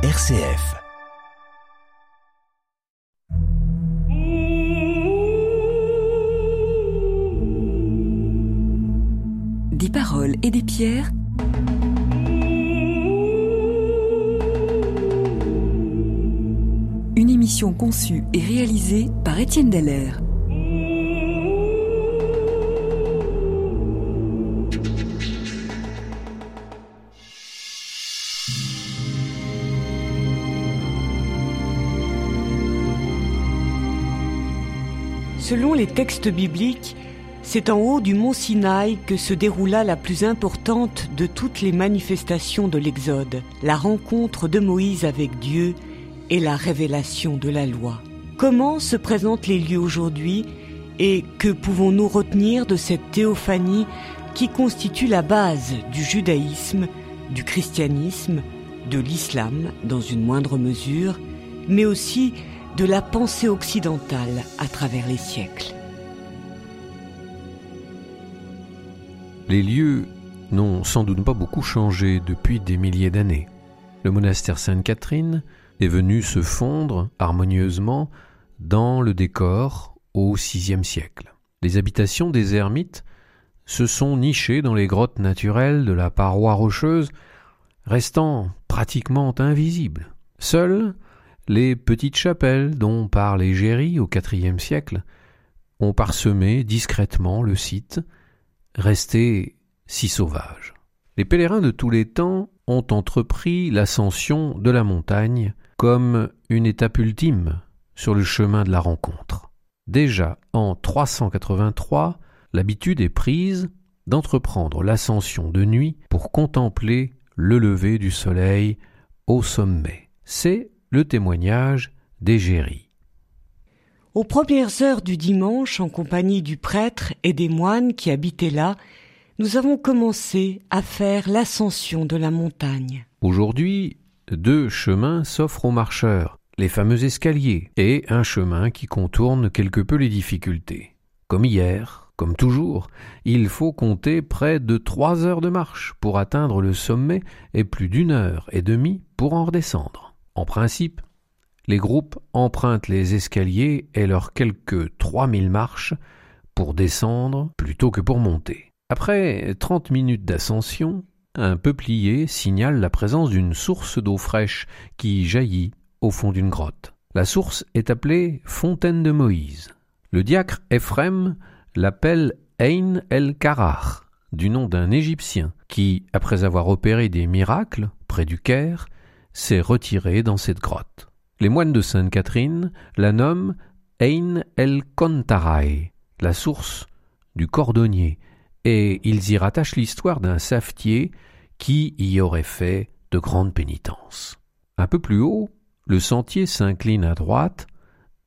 RCF. Des paroles et des pierres. Une émission conçue et réalisée par Étienne Deller. Selon les textes bibliques, c'est en haut du mont Sinaï que se déroula la plus importante de toutes les manifestations de l'Exode, la rencontre de Moïse avec Dieu et la révélation de la loi. Comment se présentent les lieux aujourd'hui et que pouvons-nous retenir de cette théophanie qui constitue la base du judaïsme, du christianisme, de l'islam dans une moindre mesure, mais aussi de la pensée occidentale à travers les siècles. Les lieux n'ont sans doute pas beaucoup changé depuis des milliers d'années. Le monastère Sainte-Catherine est venu se fondre harmonieusement dans le décor au VIe siècle. Les habitations des ermites se sont nichées dans les grottes naturelles de la paroi rocheuse, restant pratiquement invisibles. Seuls les petites chapelles dont parle Égérie au IVe siècle ont parsemé discrètement le site, resté si sauvage. Les pèlerins de tous les temps ont entrepris l'ascension de la montagne comme une étape ultime sur le chemin de la rencontre. Déjà en 383, l'habitude est prise d'entreprendre l'ascension de nuit pour contempler le lever du soleil au sommet. C'est le témoignage d'Égérie. Aux premières heures du dimanche, en compagnie du prêtre et des moines qui habitaient là, nous avons commencé à faire l'ascension de la montagne. Aujourd'hui, deux chemins s'offrent aux marcheurs, les fameux escaliers, et un chemin qui contourne quelque peu les difficultés. Comme hier, comme toujours, il faut compter près de trois heures de marche pour atteindre le sommet et plus d'une heure et demie pour en redescendre. En principe, les groupes empruntent les escaliers et leurs quelques 3000 marches pour descendre plutôt que pour monter. Après 30 minutes d'ascension, un peuplier signale la présence d'une source d'eau fraîche qui jaillit au fond d'une grotte. La source est appelée Fontaine de Moïse. Le diacre Ephrem l'appelle Ein el Karar, du nom d'un Égyptien qui, après avoir opéré des miracles près du Caire, s'est retiré dans cette grotte. Les moines de Sainte-Catherine la nomment Ein el Kontarai, la source du cordonnier, et ils y rattachent l'histoire d'un savetier qui y aurait fait de grandes pénitences. Un peu plus haut, le sentier s'incline à droite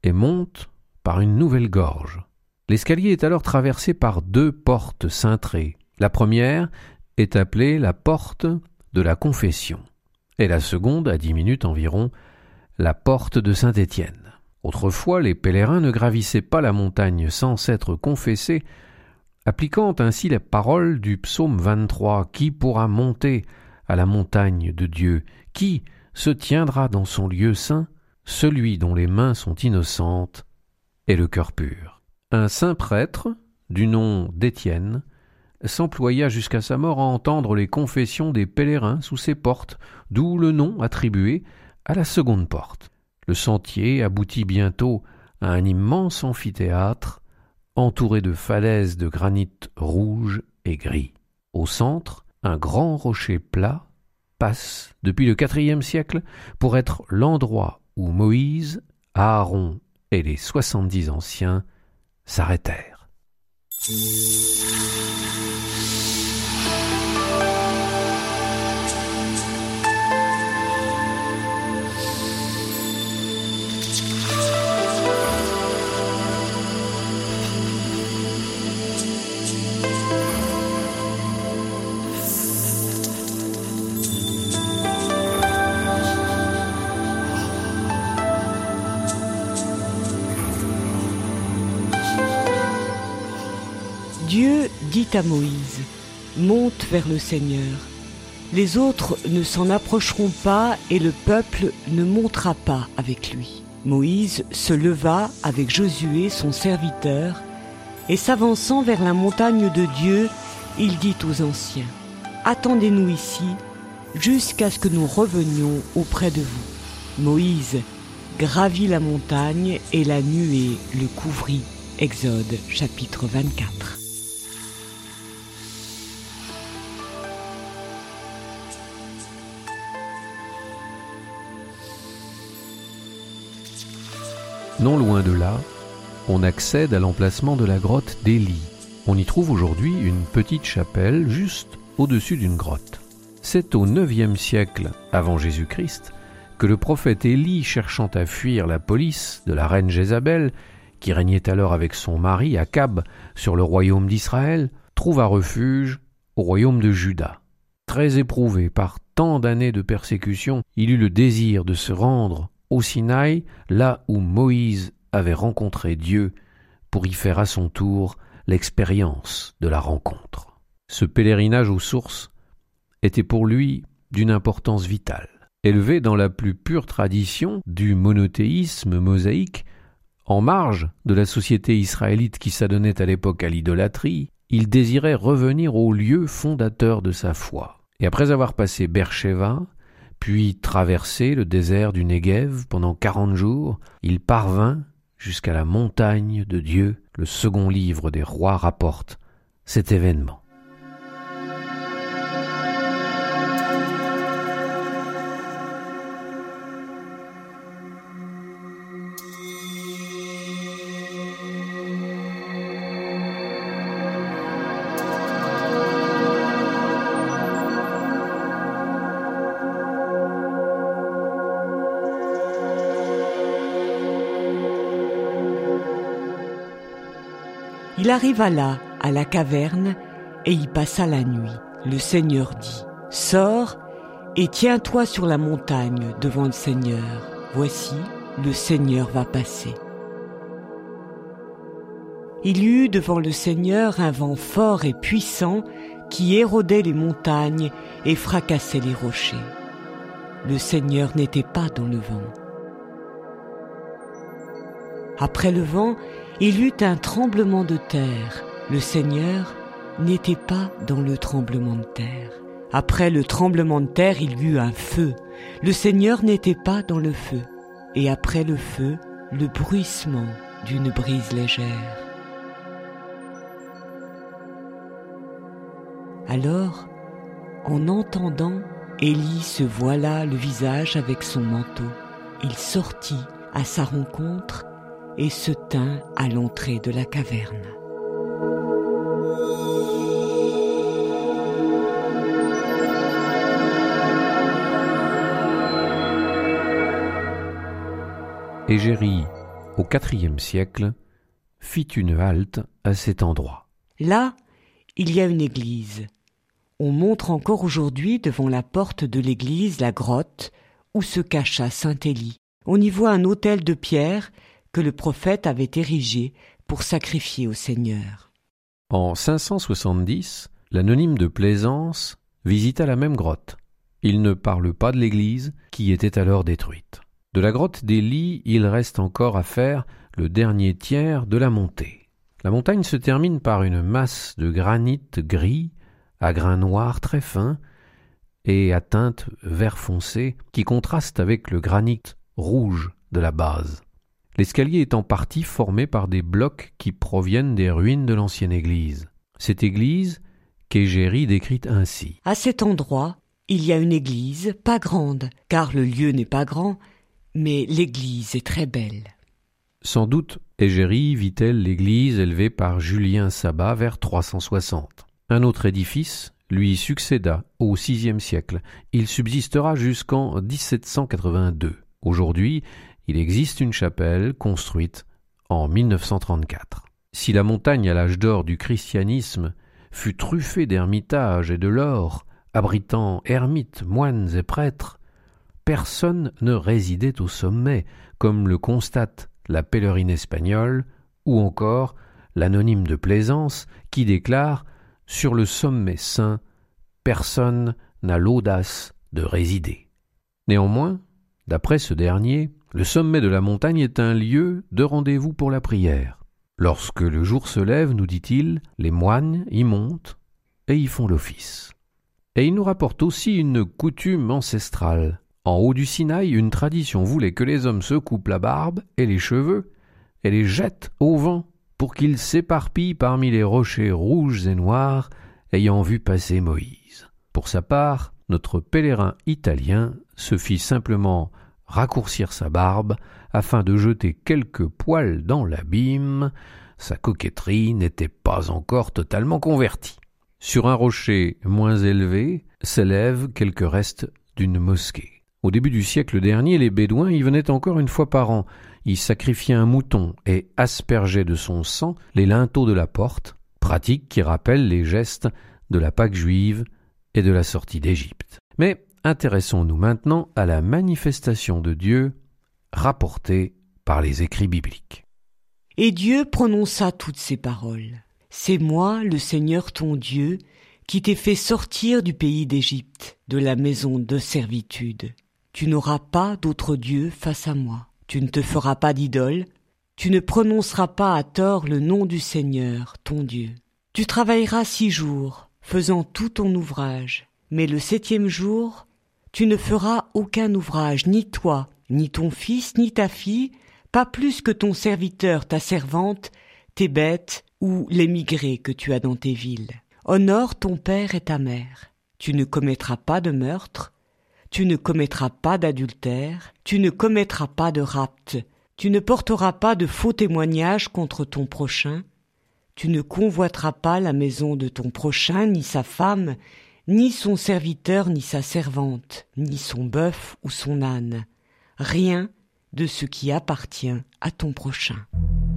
et monte par une nouvelle gorge. L'escalier est alors traversé par deux portes cintrées. La première est appelée la porte de la confession et la seconde, à dix minutes environ, la porte de Saint-Étienne. Autrefois, les pèlerins ne gravissaient pas la montagne sans s'être confessés, appliquant ainsi les paroles du psaume 23 Qui pourra monter à la montagne de Dieu? Qui se tiendra dans son lieu saint? Celui dont les mains sont innocentes et le cœur pur. Un saint prêtre, du nom d'Étienne, s'employa jusqu'à sa mort à entendre les confessions des pèlerins sous ses portes, d'où le nom attribué à la seconde porte. Le sentier aboutit bientôt à un immense amphithéâtre entouré de falaises de granit rouge et gris. Au centre, un grand rocher plat passe depuis le quatrième siècle pour être l'endroit où Moïse, Aaron et les soixante-dix anciens s'arrêtèrent. Dieu à Moïse, Monte vers le Seigneur, Les autres ne s'en approcheront pas et le peuple ne montera pas avec lui. Moïse se leva avec Josué, son serviteur, et s'avançant vers la montagne de Dieu, il dit aux anciens, Attendez-nous ici jusqu'à ce que nous revenions auprès de vous. Moïse gravit la montagne et la nuée le couvrit. Exode chapitre 24. Non loin de là, on accède à l'emplacement de la grotte d'Élie. On y trouve aujourd'hui une petite chapelle juste au-dessus d'une grotte. C'est au IXe siècle avant Jésus-Christ que le prophète Élie, cherchant à fuir la police de la reine Jézabel, qui régnait alors avec son mari Akab sur le royaume d'Israël, trouva refuge au royaume de Juda. Très éprouvé par tant d'années de persécution, il eut le désir de se rendre au Sinaï, là où Moïse avait rencontré Dieu, pour y faire à son tour l'expérience de la rencontre. Ce pèlerinage aux sources était pour lui d'une importance vitale. Élevé dans la plus pure tradition du monothéisme mosaïque, en marge de la société israélite qui s'adonnait à l'époque à l'idolâtrie, il désirait revenir au lieu fondateur de sa foi. Et après avoir passé puis traversé le désert du Negev pendant quarante jours, il parvint jusqu'à la montagne de Dieu. Le second livre des rois rapporte cet événement. Il arriva là, à la caverne, et y passa la nuit. Le Seigneur dit, Sors et tiens-toi sur la montagne devant le Seigneur. Voici, le Seigneur va passer. Il y eut devant le Seigneur un vent fort et puissant qui érodait les montagnes et fracassait les rochers. Le Seigneur n'était pas dans le vent. Après le vent, il eut un tremblement de terre. Le Seigneur n'était pas dans le tremblement de terre. Après le tremblement de terre, il y eut un feu. Le Seigneur n'était pas dans le feu. Et après le feu, le bruissement d'une brise légère. Alors, en entendant, Élie se voila le visage avec son manteau. Il sortit à sa rencontre et se tint à l'entrée de la caverne. Égérie, au IVe siècle, fit une halte à cet endroit. Là, il y a une église. On montre encore aujourd'hui devant la porte de l'église la grotte où se cacha Saint Élie. On y voit un autel de pierre que le prophète avait érigé pour sacrifier au Seigneur. En 570, l'anonyme de Plaisance visita la même grotte. Il ne parle pas de l'église qui était alors détruite. De la grotte des lits, il reste encore à faire le dernier tiers de la montée. La montagne se termine par une masse de granit gris, à grains noirs très fins, et à teinte vert foncé, qui contraste avec le granit rouge de la base l'escalier est en partie formé par des blocs qui proviennent des ruines de l'ancienne église. Cette église qu'Égérie décrit ainsi. À cet endroit, il y a une église, pas grande, car le lieu n'est pas grand, mais l'église est très belle. Sans doute, Égérie vit-elle l'église élevée par Julien Sabat vers 360. Un autre édifice lui succéda au VIe siècle. Il subsistera jusqu'en 1782. Aujourd'hui, il existe une chapelle construite en 1934. Si la montagne à l'âge d'or du christianisme fut truffée d'ermitages et de l'or, abritant ermites, moines et prêtres, personne ne résidait au sommet, comme le constate la pèlerine espagnole ou encore l'anonyme de Plaisance qui déclare Sur le sommet saint, personne n'a l'audace de résider. Néanmoins, d'après ce dernier, le sommet de la montagne est un lieu de rendez-vous pour la prière. Lorsque le jour se lève, nous dit-il, les moines y montent et y font l'office. Et il nous rapporte aussi une coutume ancestrale. En haut du Sinaï, une tradition voulait que les hommes se coupent la barbe et les cheveux et les jettent au vent pour qu'ils s'éparpillent parmi les rochers rouges et noirs ayant vu passer Moïse. Pour sa part, notre pèlerin italien se fit simplement raccourcir sa barbe afin de jeter quelques poils dans l'abîme, sa coquetterie n'était pas encore totalement convertie. Sur un rocher moins élevé s'élèvent quelques restes d'une mosquée. Au début du siècle dernier, les Bédouins y venaient encore une fois par an, y sacrifiaient un mouton et aspergeaient de son sang les linteaux de la porte, pratique qui rappelle les gestes de la Pâque juive et de la sortie d'Égypte. Mais intéressons-nous maintenant à la manifestation de Dieu rapportée par les écrits bibliques. Et Dieu prononça toutes ces paroles. C'est moi, le Seigneur ton Dieu, qui t'ai fait sortir du pays d'Égypte, de la maison de servitude. Tu n'auras pas d'autre Dieu face à moi. Tu ne te feras pas d'idole. Tu ne prononceras pas à tort le nom du Seigneur, ton Dieu. Tu travailleras six jours, faisant tout ton ouvrage. Mais le septième jour, tu ne feras aucun ouvrage, ni toi, ni ton fils, ni ta fille, pas plus que ton serviteur, ta servante, tes bêtes ou l'émigré que tu as dans tes villes. Honore ton père et ta mère. Tu ne commettras pas de meurtre, tu ne commettras pas d'adultère, tu ne commettras pas de rapt, tu ne porteras pas de faux témoignages contre ton prochain, tu ne convoiteras pas la maison de ton prochain, ni sa femme, ni son serviteur, ni sa servante, ni son bœuf ou son âne, rien de ce qui appartient à ton prochain.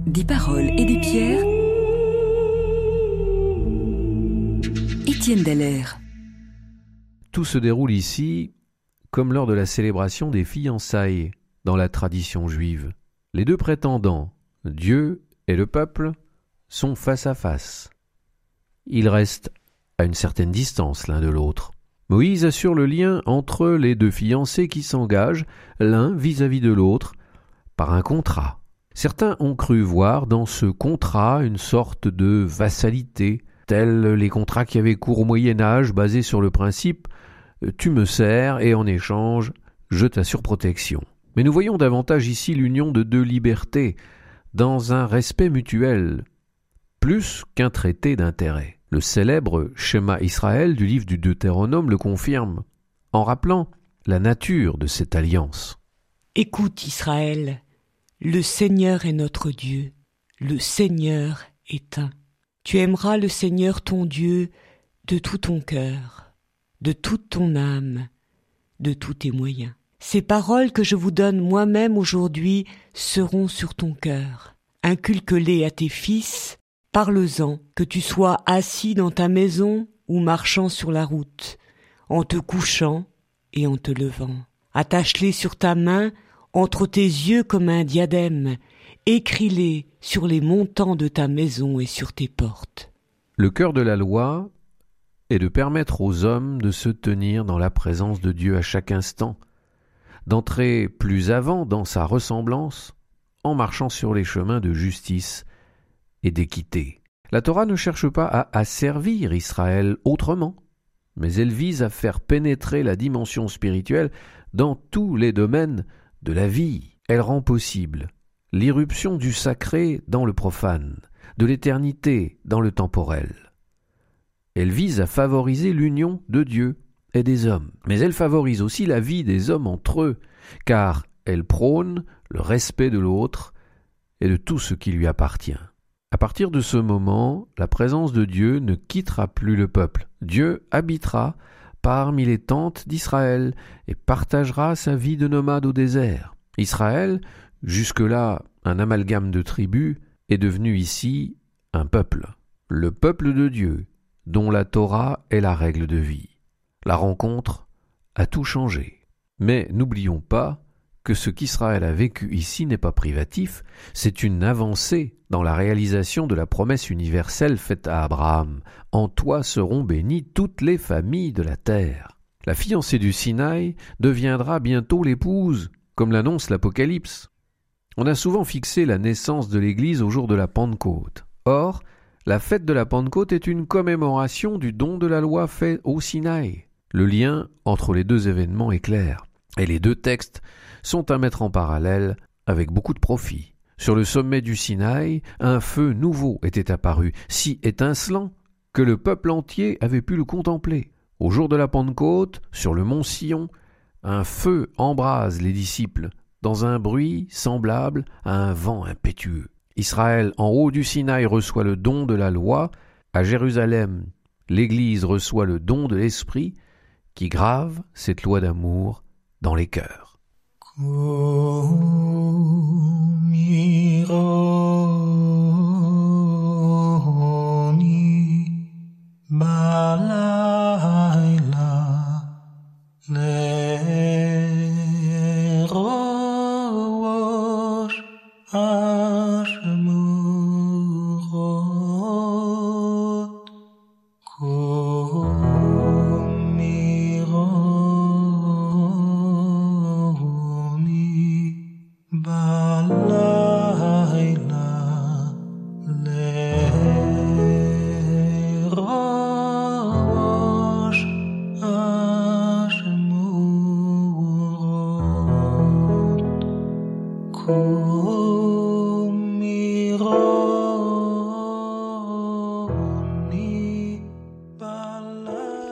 Des paroles et des pierres. Étienne Dallaire. Tout se déroule ici comme lors de la célébration des fiançailles dans la tradition juive. Les deux prétendants, Dieu et le peuple, sont face à face. Ils restent à une certaine distance l'un de l'autre. Moïse assure le lien entre les deux fiancés qui s'engagent l'un vis-à-vis de l'autre par un contrat. Certains ont cru voir dans ce contrat une sorte de vassalité, tels les contrats qui avaient cours au Moyen Âge basés sur le principe tu me sers et en échange je t'assure protection. Mais nous voyons davantage ici l'union de deux libertés, dans un respect mutuel, plus qu'un traité d'intérêt. Le célèbre schéma Israël du livre du Deutéronome le confirme, en rappelant la nature de cette alliance. Écoute Israël, le Seigneur est notre Dieu, le Seigneur est un. Tu aimeras le Seigneur ton Dieu de tout ton cœur, de toute ton âme, de tous tes moyens. Ces paroles que je vous donne moi-même aujourd'hui seront sur ton cœur. Inculque-les à tes fils Parle-en, que tu sois assis dans ta maison ou marchant sur la route, en te couchant et en te levant. Attache-les sur ta main, entre tes yeux comme un diadème, écris-les sur les montants de ta maison et sur tes portes. Le cœur de la loi est de permettre aux hommes de se tenir dans la présence de Dieu à chaque instant, d'entrer plus avant dans sa ressemblance en marchant sur les chemins de justice et d'équité. La Torah ne cherche pas à asservir Israël autrement, mais elle vise à faire pénétrer la dimension spirituelle dans tous les domaines de la vie. Elle rend possible l'irruption du sacré dans le profane, de l'éternité dans le temporel. Elle vise à favoriser l'union de Dieu et des hommes, mais elle favorise aussi la vie des hommes entre eux, car elle prône le respect de l'autre et de tout ce qui lui appartient. À partir de ce moment, la présence de Dieu ne quittera plus le peuple. Dieu habitera parmi les tentes d'Israël et partagera sa vie de nomade au désert. Israël, jusque-là un amalgame de tribus, est devenu ici un peuple, le peuple de Dieu, dont la Torah est la règle de vie. La rencontre a tout changé. Mais n'oublions pas que ce qu'Israël a vécu ici n'est pas privatif, c'est une avancée dans la réalisation de la promesse universelle faite à Abraham. En toi seront bénies toutes les familles de la terre. La fiancée du Sinaï deviendra bientôt l'épouse, comme l'annonce l'Apocalypse. On a souvent fixé la naissance de l'Église au jour de la Pentecôte. Or, la fête de la Pentecôte est une commémoration du don de la loi fait au Sinaï. Le lien entre les deux événements est clair, et les deux textes sont à mettre en parallèle avec beaucoup de profit. Sur le sommet du Sinaï, un feu nouveau était apparu, si étincelant que le peuple entier avait pu le contempler. Au jour de la Pentecôte, sur le mont Sion, un feu embrase les disciples dans un bruit semblable à un vent impétueux. Israël, en haut du Sinaï, reçoit le don de la loi. À Jérusalem, l'Église reçoit le don de l'Esprit qui grave cette loi d'amour dans les cœurs.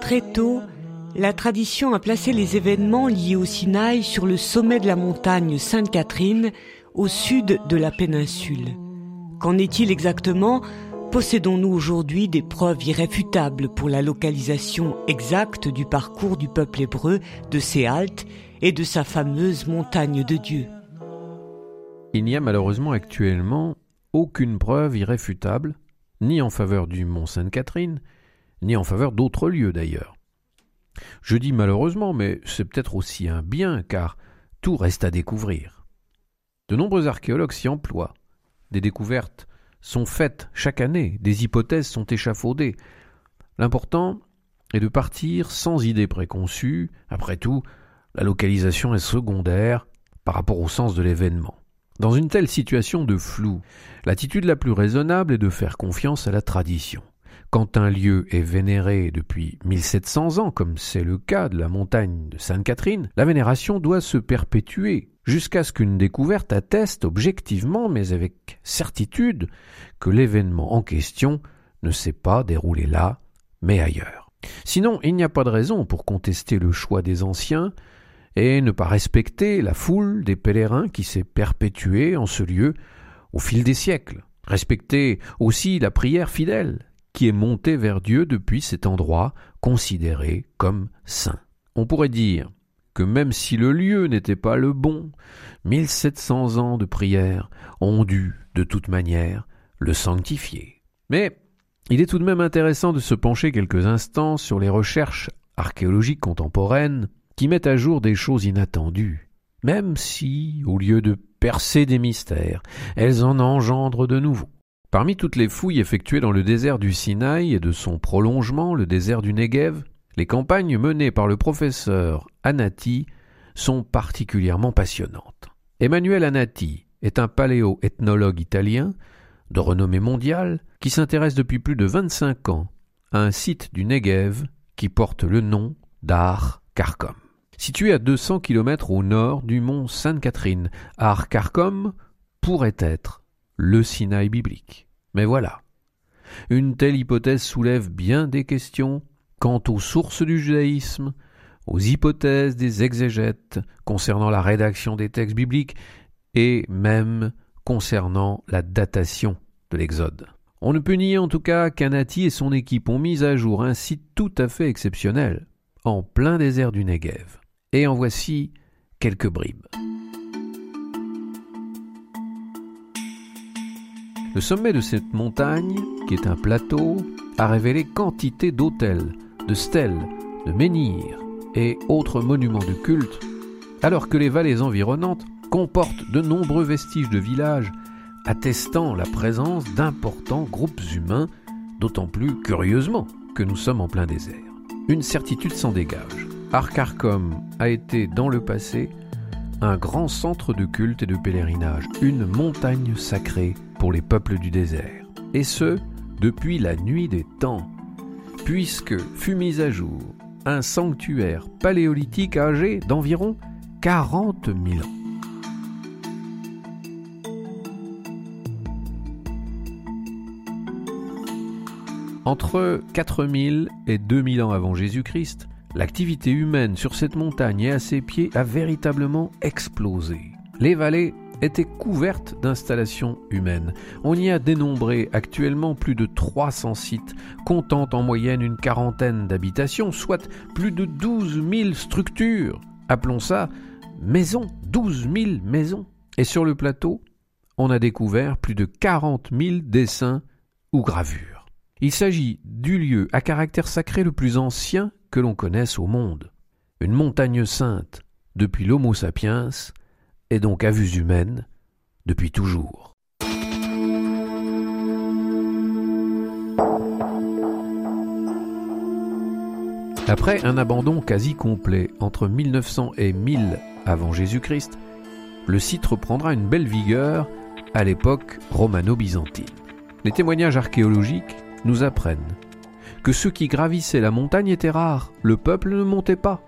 Très tôt, la tradition a placé les événements liés au Sinaï sur le sommet de la montagne Sainte-Catherine, au sud de la péninsule. Qu'en est-il exactement? Possédons-nous aujourd'hui des preuves irréfutables pour la localisation exacte du parcours du peuple hébreu de ses haltes et de sa fameuse montagne de Dieu Il n'y a malheureusement actuellement aucune preuve irréfutable, ni en faveur du mont Sainte-Catherine, ni en faveur d'autres lieux d'ailleurs. Je dis malheureusement, mais c'est peut-être aussi un bien, car tout reste à découvrir. De nombreux archéologues s'y emploient. Des découvertes sont faites chaque année, des hypothèses sont échafaudées. L'important est de partir sans idée préconçue. Après tout, la localisation est secondaire par rapport au sens de l'événement. Dans une telle situation de flou, l'attitude la plus raisonnable est de faire confiance à la tradition. Quand un lieu est vénéré depuis 1700 ans, comme c'est le cas de la montagne de Sainte-Catherine, la vénération doit se perpétuer jusqu'à ce qu'une découverte atteste objectivement, mais avec certitude, que l'événement en question ne s'est pas déroulé là, mais ailleurs. Sinon, il n'y a pas de raison pour contester le choix des anciens et ne pas respecter la foule des pèlerins qui s'est perpétuée en ce lieu au fil des siècles. Respecter aussi la prière fidèle qui est monté vers Dieu depuis cet endroit considéré comme saint. On pourrait dire que même si le lieu n'était pas le bon, 1700 ans de prière ont dû, de toute manière, le sanctifier. Mais il est tout de même intéressant de se pencher quelques instants sur les recherches archéologiques contemporaines qui mettent à jour des choses inattendues, même si, au lieu de percer des mystères, elles en engendrent de nouveaux. Parmi toutes les fouilles effectuées dans le désert du Sinaï et de son prolongement, le désert du Negev, les campagnes menées par le professeur Anati sont particulièrement passionnantes. Emmanuel Anati est un paléo-ethnologue italien de renommée mondiale qui s'intéresse depuis plus de 25 ans à un site du Negev qui porte le nom d'Ar Karkom. Situé à 200 km au nord du mont Sainte-Catherine, Ar Karkom pourrait être le Sinaï biblique. Mais voilà. Une telle hypothèse soulève bien des questions quant aux sources du judaïsme, aux hypothèses des exégètes concernant la rédaction des textes bibliques et même concernant la datation de l'Exode. On ne peut nier en tout cas qu'Anati et son équipe ont mis à jour un site tout à fait exceptionnel, en plein désert du Negev. Et en voici quelques bribes. Le sommet de cette montagne, qui est un plateau, a révélé quantité d'autels, de stèles, de menhirs et autres monuments de culte, alors que les vallées environnantes comportent de nombreux vestiges de villages attestant la présence d'importants groupes humains, d'autant plus curieusement que nous sommes en plein désert. Une certitude s'en dégage. Arcarcom a été dans le passé un grand centre de culte et de pèlerinage, une montagne sacrée pour les peuples du désert. Et ce, depuis la nuit des temps, puisque fut mis à jour un sanctuaire paléolithique âgé d'environ 40 000 ans. Entre 4000 et 2000 ans avant Jésus-Christ, l'activité humaine sur cette montagne et à ses pieds a véritablement explosé. Les vallées étaient couvertes d'installations humaines. On y a dénombré actuellement plus de 300 sites, comptant en moyenne une quarantaine d'habitations, soit plus de 12 000 structures. Appelons ça maisons, 12 000 maisons. Et sur le plateau, on a découvert plus de 40 000 dessins ou gravures. Il s'agit du lieu à caractère sacré le plus ancien que l'on connaisse au monde. Une montagne sainte depuis l'Homo sapiens et donc à vue humaine depuis toujours. Après un abandon quasi complet entre 1900 et 1000 avant Jésus-Christ, le site reprendra une belle vigueur à l'époque romano-byzantine. Les témoignages archéologiques nous apprennent que ceux qui gravissaient la montagne étaient rares, le peuple ne montait pas,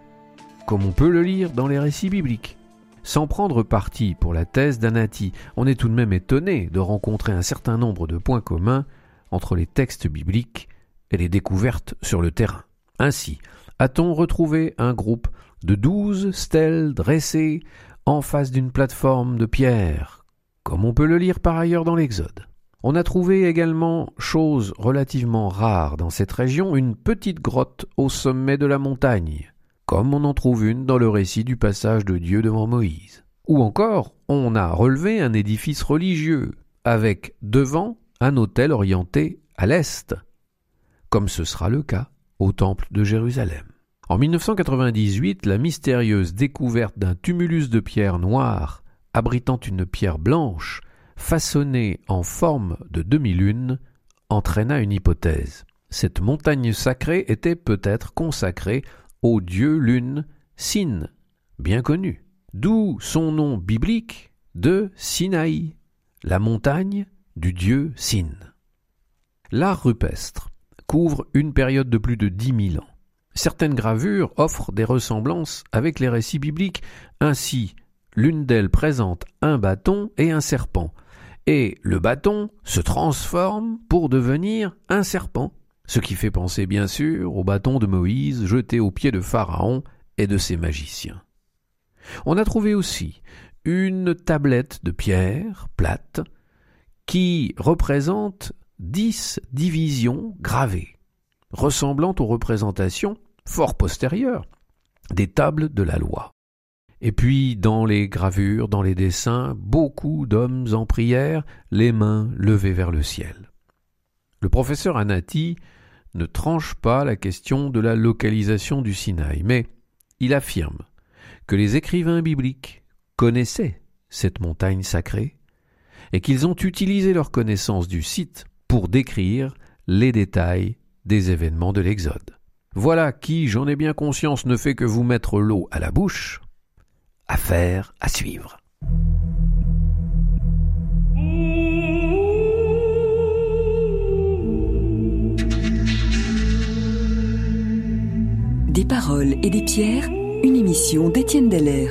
comme on peut le lire dans les récits bibliques. Sans prendre parti pour la thèse d'Anati, on est tout de même étonné de rencontrer un certain nombre de points communs entre les textes bibliques et les découvertes sur le terrain. Ainsi, a-t-on retrouvé un groupe de douze stèles dressées en face d'une plateforme de pierre, comme on peut le lire par ailleurs dans l'Exode. On a trouvé également, chose relativement rare dans cette région, une petite grotte au sommet de la montagne, comme on en trouve une dans le récit du passage de Dieu devant Moïse. Ou encore, on a relevé un édifice religieux, avec devant un autel orienté à l'est, comme ce sera le cas au temple de Jérusalem. En 1998, la mystérieuse découverte d'un tumulus de pierre noire abritant une pierre blanche façonnée en forme de demi-lune, entraîna une hypothèse. Cette montagne sacrée était peut-être consacrée au dieu lune Sin, bien connu, d'où son nom biblique de Sinaï, la montagne du dieu Sin. L'art rupestre couvre une période de plus de dix mille ans. Certaines gravures offrent des ressemblances avec les récits bibliques. Ainsi, l'une d'elles présente un bâton et un serpent, et le bâton se transforme pour devenir un serpent, ce qui fait penser bien sûr au bâton de Moïse jeté aux pieds de Pharaon et de ses magiciens. On a trouvé aussi une tablette de pierre plate qui représente dix divisions gravées, ressemblant aux représentations fort postérieures des tables de la loi. Et puis, dans les gravures, dans les dessins, beaucoup d'hommes en prière, les mains levées vers le ciel. Le professeur Anati ne tranche pas la question de la localisation du Sinaï, mais il affirme que les écrivains bibliques connaissaient cette montagne sacrée et qu'ils ont utilisé leur connaissance du site pour décrire les détails des événements de l'Exode. Voilà qui, j'en ai bien conscience, ne fait que vous mettre l'eau à la bouche, Affaire à suivre. Des paroles et des pierres, une émission d'Étienne Deller.